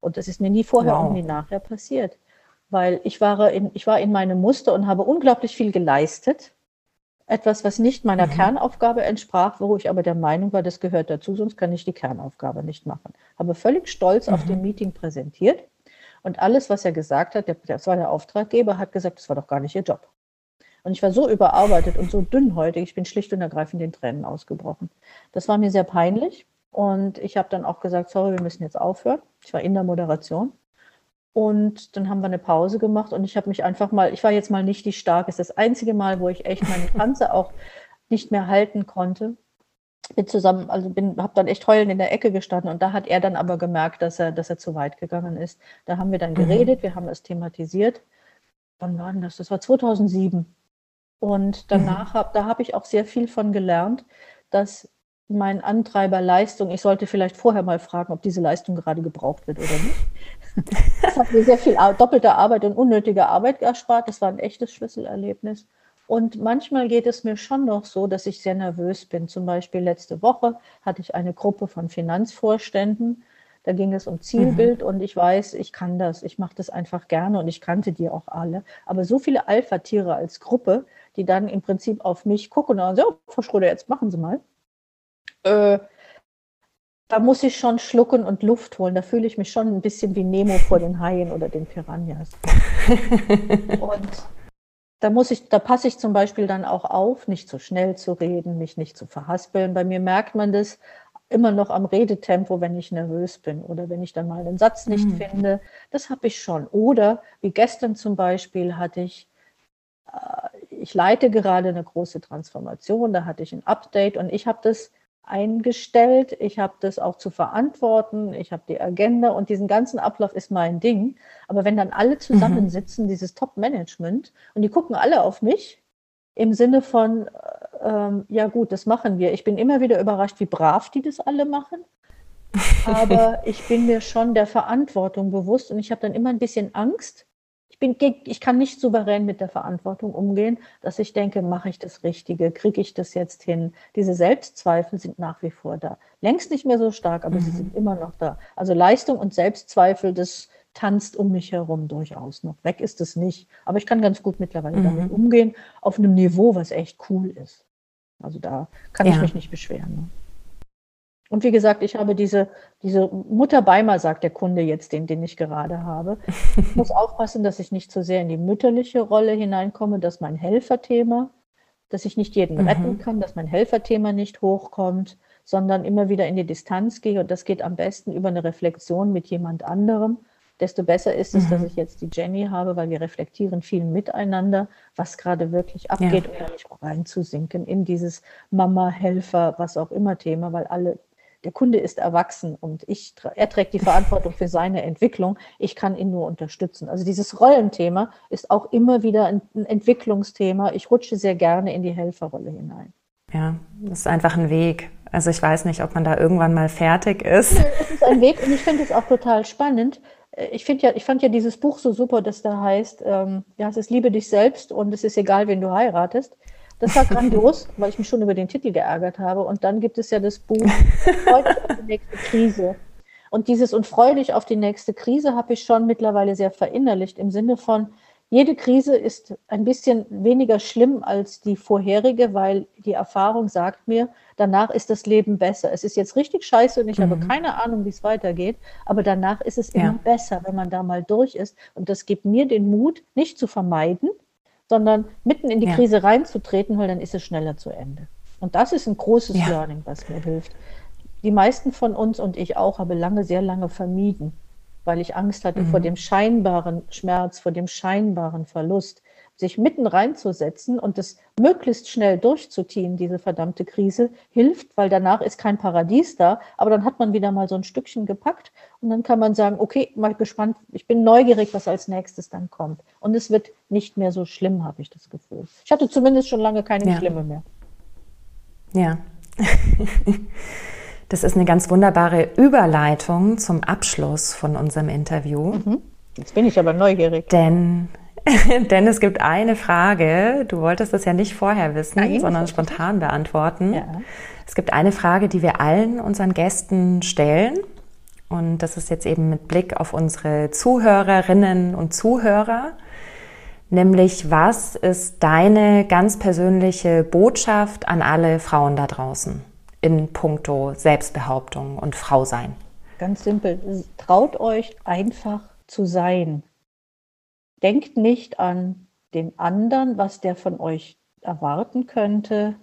Und das ist mir nie vorher wow. und nie nachher passiert, weil ich war, in, ich war in meinem Muster und habe unglaublich viel geleistet etwas, was nicht meiner mhm. Kernaufgabe entsprach, wo ich aber der Meinung war, das gehört dazu, sonst kann ich die Kernaufgabe nicht machen. Habe völlig stolz mhm. auf dem Meeting präsentiert und alles, was er gesagt hat, der, das war der Auftraggeber, hat gesagt, das war doch gar nicht ihr Job. Und ich war so überarbeitet und so dünnhäutig, ich bin schlicht und ergreifend den Tränen ausgebrochen. Das war mir sehr peinlich und ich habe dann auch gesagt, sorry, wir müssen jetzt aufhören. Ich war in der Moderation und dann haben wir eine Pause gemacht und ich habe mich einfach mal, ich war jetzt mal nicht die starke, es ist das einzige Mal, wo ich echt meine Panze auch nicht mehr halten konnte. Bin zusammen, also bin, habe dann echt heulend in der Ecke gestanden und da hat er dann aber gemerkt, dass er, dass er zu weit gegangen ist. Da haben wir dann mhm. geredet, mhm. wir haben es thematisiert. Wann war denn das? Das war 2007. Und danach, mhm. hab, da habe ich auch sehr viel von gelernt, dass mein Antreiber Leistung, ich sollte vielleicht vorher mal fragen, ob diese Leistung gerade gebraucht wird oder nicht. Das hat mir sehr viel doppelte Arbeit und unnötige Arbeit erspart. Das war ein echtes Schlüsselerlebnis. Und manchmal geht es mir schon noch so, dass ich sehr nervös bin. Zum Beispiel letzte Woche hatte ich eine Gruppe von Finanzvorständen. Da ging es um Zielbild mhm. und ich weiß, ich kann das. Ich mache das einfach gerne und ich kannte die auch alle. Aber so viele Alpha-Tiere als Gruppe, die dann im Prinzip auf mich gucken und sagen, so, Frau Schröder, jetzt machen Sie mal. Äh, da muss ich schon schlucken und Luft holen. Da fühle ich mich schon ein bisschen wie Nemo vor den Haien oder den Piranhas. und da muss ich, da passe ich zum Beispiel dann auch auf, nicht zu schnell zu reden, mich nicht zu verhaspeln. Bei mir merkt man das immer noch am Redetempo, wenn ich nervös bin oder wenn ich dann mal einen Satz nicht mhm. finde. Das habe ich schon. Oder wie gestern zum Beispiel hatte ich, äh, ich leite gerade eine große Transformation, da hatte ich ein Update und ich habe das eingestellt. Ich habe das auch zu verantworten. Ich habe die Agenda und diesen ganzen Ablauf ist mein Ding. Aber wenn dann alle zusammensitzen, mhm. dieses Top-Management, und die gucken alle auf mich im Sinne von, äh, ähm, ja gut, das machen wir. Ich bin immer wieder überrascht, wie brav die das alle machen. Aber ich bin mir schon der Verantwortung bewusst und ich habe dann immer ein bisschen Angst, bin, ich kann nicht souverän mit der Verantwortung umgehen, dass ich denke, mache ich das Richtige, kriege ich das jetzt hin? Diese Selbstzweifel sind nach wie vor da. Längst nicht mehr so stark, aber mhm. sie sind immer noch da. Also Leistung und Selbstzweifel, das tanzt um mich herum durchaus noch. Weg ist es nicht. Aber ich kann ganz gut mittlerweile mhm. damit umgehen, auf einem Niveau, was echt cool ist. Also da kann ja. ich mich nicht beschweren. Ne? Und wie gesagt, ich habe diese, diese Mutter Beimer, sagt der Kunde jetzt, den, den ich gerade habe. Ich muss aufpassen, dass ich nicht zu so sehr in die mütterliche Rolle hineinkomme, dass mein Helferthema, dass ich nicht jeden mhm. retten kann, dass mein Helferthema nicht hochkommt, sondern immer wieder in die Distanz gehe. Und das geht am besten über eine Reflexion mit jemand anderem. Desto besser ist es, mhm. dass ich jetzt die Jenny habe, weil wir reflektieren viel miteinander, was gerade wirklich abgeht, ja. um da nicht reinzusinken in dieses Mama, Helfer, was auch immer Thema, weil alle der Kunde ist erwachsen und ich, er trägt die Verantwortung für seine Entwicklung. Ich kann ihn nur unterstützen. Also dieses Rollenthema ist auch immer wieder ein, ein Entwicklungsthema. Ich rutsche sehr gerne in die Helferrolle hinein. Ja, das ist einfach ein Weg. Also ich weiß nicht, ob man da irgendwann mal fertig ist. Es ist ein Weg und ich finde es auch total spannend. Ich finde ja, ich fand ja dieses Buch so super, das da heißt, ähm, ja, es ist Liebe dich selbst und es ist egal, wen du heiratest. Das war grandios, weil ich mich schon über den Titel geärgert habe. Und dann gibt es ja das Buch Freudig auf die nächste Krise. Und dieses und freudig auf die nächste Krise habe ich schon mittlerweile sehr verinnerlicht im Sinne von, jede Krise ist ein bisschen weniger schlimm als die vorherige, weil die Erfahrung sagt mir, danach ist das Leben besser. Es ist jetzt richtig scheiße und ich mhm. habe keine Ahnung, wie es weitergeht, aber danach ist es ja. immer besser, wenn man da mal durch ist. Und das gibt mir den Mut, nicht zu vermeiden, sondern mitten in die ja. Krise reinzutreten, weil dann ist es schneller zu Ende. Und das ist ein großes ja. Learning, was mir hilft. Die meisten von uns und ich auch habe lange, sehr lange vermieden, weil ich Angst hatte mhm. vor dem scheinbaren Schmerz, vor dem scheinbaren Verlust sich mitten reinzusetzen und das möglichst schnell durchzuziehen, diese verdammte Krise, hilft, weil danach ist kein Paradies da, aber dann hat man wieder mal so ein Stückchen gepackt und dann kann man sagen, okay, mal gespannt, ich bin neugierig, was als nächstes dann kommt. Und es wird nicht mehr so schlimm, habe ich das Gefühl. Ich hatte zumindest schon lange keine ja. Schlimme mehr. Ja. Das ist eine ganz wunderbare Überleitung zum Abschluss von unserem Interview. Mhm. Jetzt bin ich aber neugierig. Denn Denn es gibt eine Frage, du wolltest das ja nicht vorher wissen, Nein, sondern spontan beantworten. Ja. Es gibt eine Frage, die wir allen unseren Gästen stellen. Und das ist jetzt eben mit Blick auf unsere Zuhörerinnen und Zuhörer. Nämlich, was ist deine ganz persönliche Botschaft an alle Frauen da draußen in puncto Selbstbehauptung und Frau sein? Ganz simpel. Traut euch einfach zu sein. Denkt nicht an den anderen, was der von euch erwarten könnte,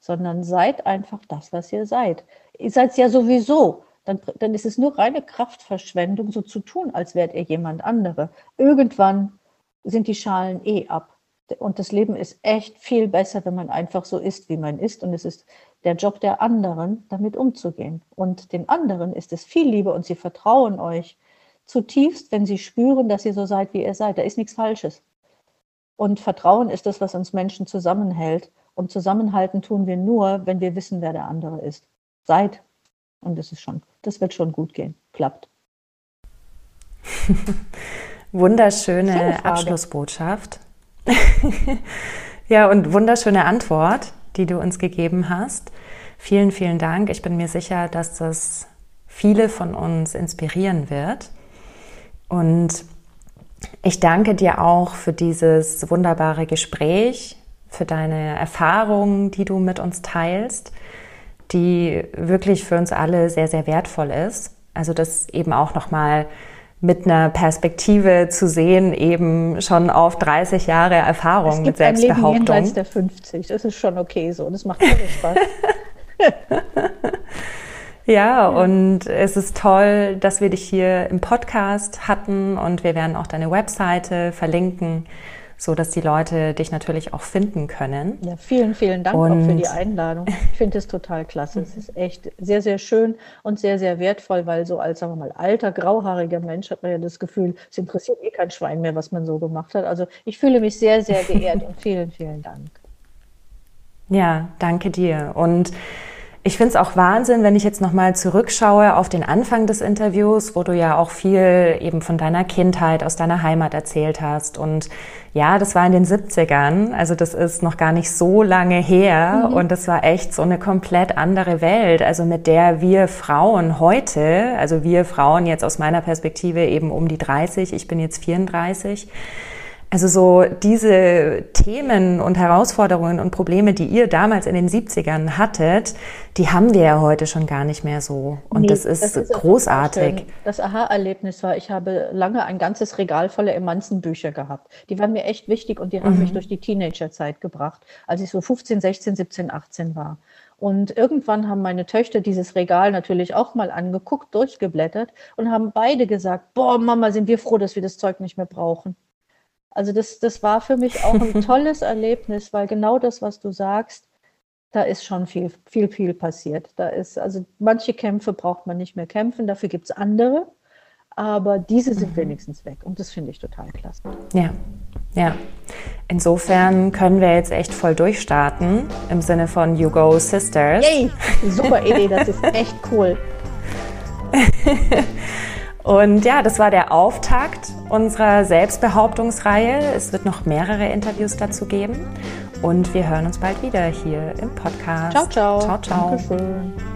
sondern seid einfach das, was ihr seid. Ihr seid ja sowieso. Dann, dann ist es nur reine Kraftverschwendung, so zu tun, als wärt ihr jemand andere. Irgendwann sind die Schalen eh ab. Und das Leben ist echt viel besser, wenn man einfach so ist, wie man ist. Und es ist der Job der anderen, damit umzugehen. Und den anderen ist es viel lieber und sie vertrauen euch, zutiefst, wenn sie spüren, dass ihr so seid, wie ihr seid. Da ist nichts Falsches. Und Vertrauen ist das, was uns Menschen zusammenhält. Und zusammenhalten tun wir nur, wenn wir wissen, wer der andere ist. Seid. Und das ist schon, das wird schon gut gehen. Klappt. Wunderschöne Abschlussbotschaft. ja, und wunderschöne Antwort, die du uns gegeben hast. Vielen, vielen Dank. Ich bin mir sicher, dass das viele von uns inspirieren wird. Und ich danke dir auch für dieses wunderbare Gespräch, für deine Erfahrungen, die du mit uns teilst, die wirklich für uns alle sehr, sehr wertvoll ist. Also das eben auch nochmal mit einer Perspektive zu sehen, eben schon auf 30 Jahre Erfahrung es gibt mit Selbstbehauptung. Ein Leben jenseits der 50, das ist schon okay so, das macht mir Spaß. Ja, und es ist toll, dass wir dich hier im Podcast hatten und wir werden auch deine Webseite verlinken, so dass die Leute dich natürlich auch finden können. Ja, vielen, vielen Dank und auch für die Einladung. Ich finde es total klasse. Es ist echt sehr, sehr schön und sehr, sehr wertvoll, weil so als, sagen wir mal, alter, grauhaariger Mensch hat man ja das Gefühl, es interessiert eh kein Schwein mehr, was man so gemacht hat. Also ich fühle mich sehr, sehr geehrt und vielen, vielen Dank. Ja, danke dir. Und ich finde es auch Wahnsinn, wenn ich jetzt nochmal zurückschaue auf den Anfang des Interviews, wo du ja auch viel eben von deiner Kindheit aus deiner Heimat erzählt hast. Und ja, das war in den 70ern, also das ist noch gar nicht so lange her mhm. und das war echt so eine komplett andere Welt, also mit der wir Frauen heute, also wir Frauen jetzt aus meiner Perspektive eben um die 30, ich bin jetzt 34, Also so diese Themen und Herausforderungen und Probleme, die ihr damals in den 70ern hattet, die haben wir ja heute schon gar nicht mehr so. Und nee, das, ist das, ist großartig. Das Aha-Erlebnis war, ich habe lange ein ganzes Regal voller Emanzenbücher gehabt. Die waren mir echt wichtig und die haben mhm. mich durch die Teenagerzeit gebracht, als ich so 15, 16, 17, 18 war. Und irgendwann haben meine Töchter dieses Regal natürlich auch mal angeguckt, durchgeblättert und haben beide gesagt, boah, Mama, sind wir froh, dass wir das Zeug nicht mehr brauchen. Also das, das war für mich auch ein tolles Erlebnis, weil genau das, was du sagst, da ist schon viel, viel, viel passiert. Da ist, also manche Kämpfe braucht man nicht mehr kämpfen, dafür gibt es andere, aber diese sind mhm. wenigstens weg und das finde ich total klasse. Ja, ja. Insofern können wir jetzt echt voll durchstarten im Sinne von You Go Sisters. Yay! Super Idee, das ist echt cool. Und ja, das war der Auftakt unserer Selbstbehauptungsreihe. Es wird noch mehrere Interviews dazu geben. Und wir hören uns bald wieder hier im Podcast. Ciao, ciao. Ciao, ciao. Dankeschön.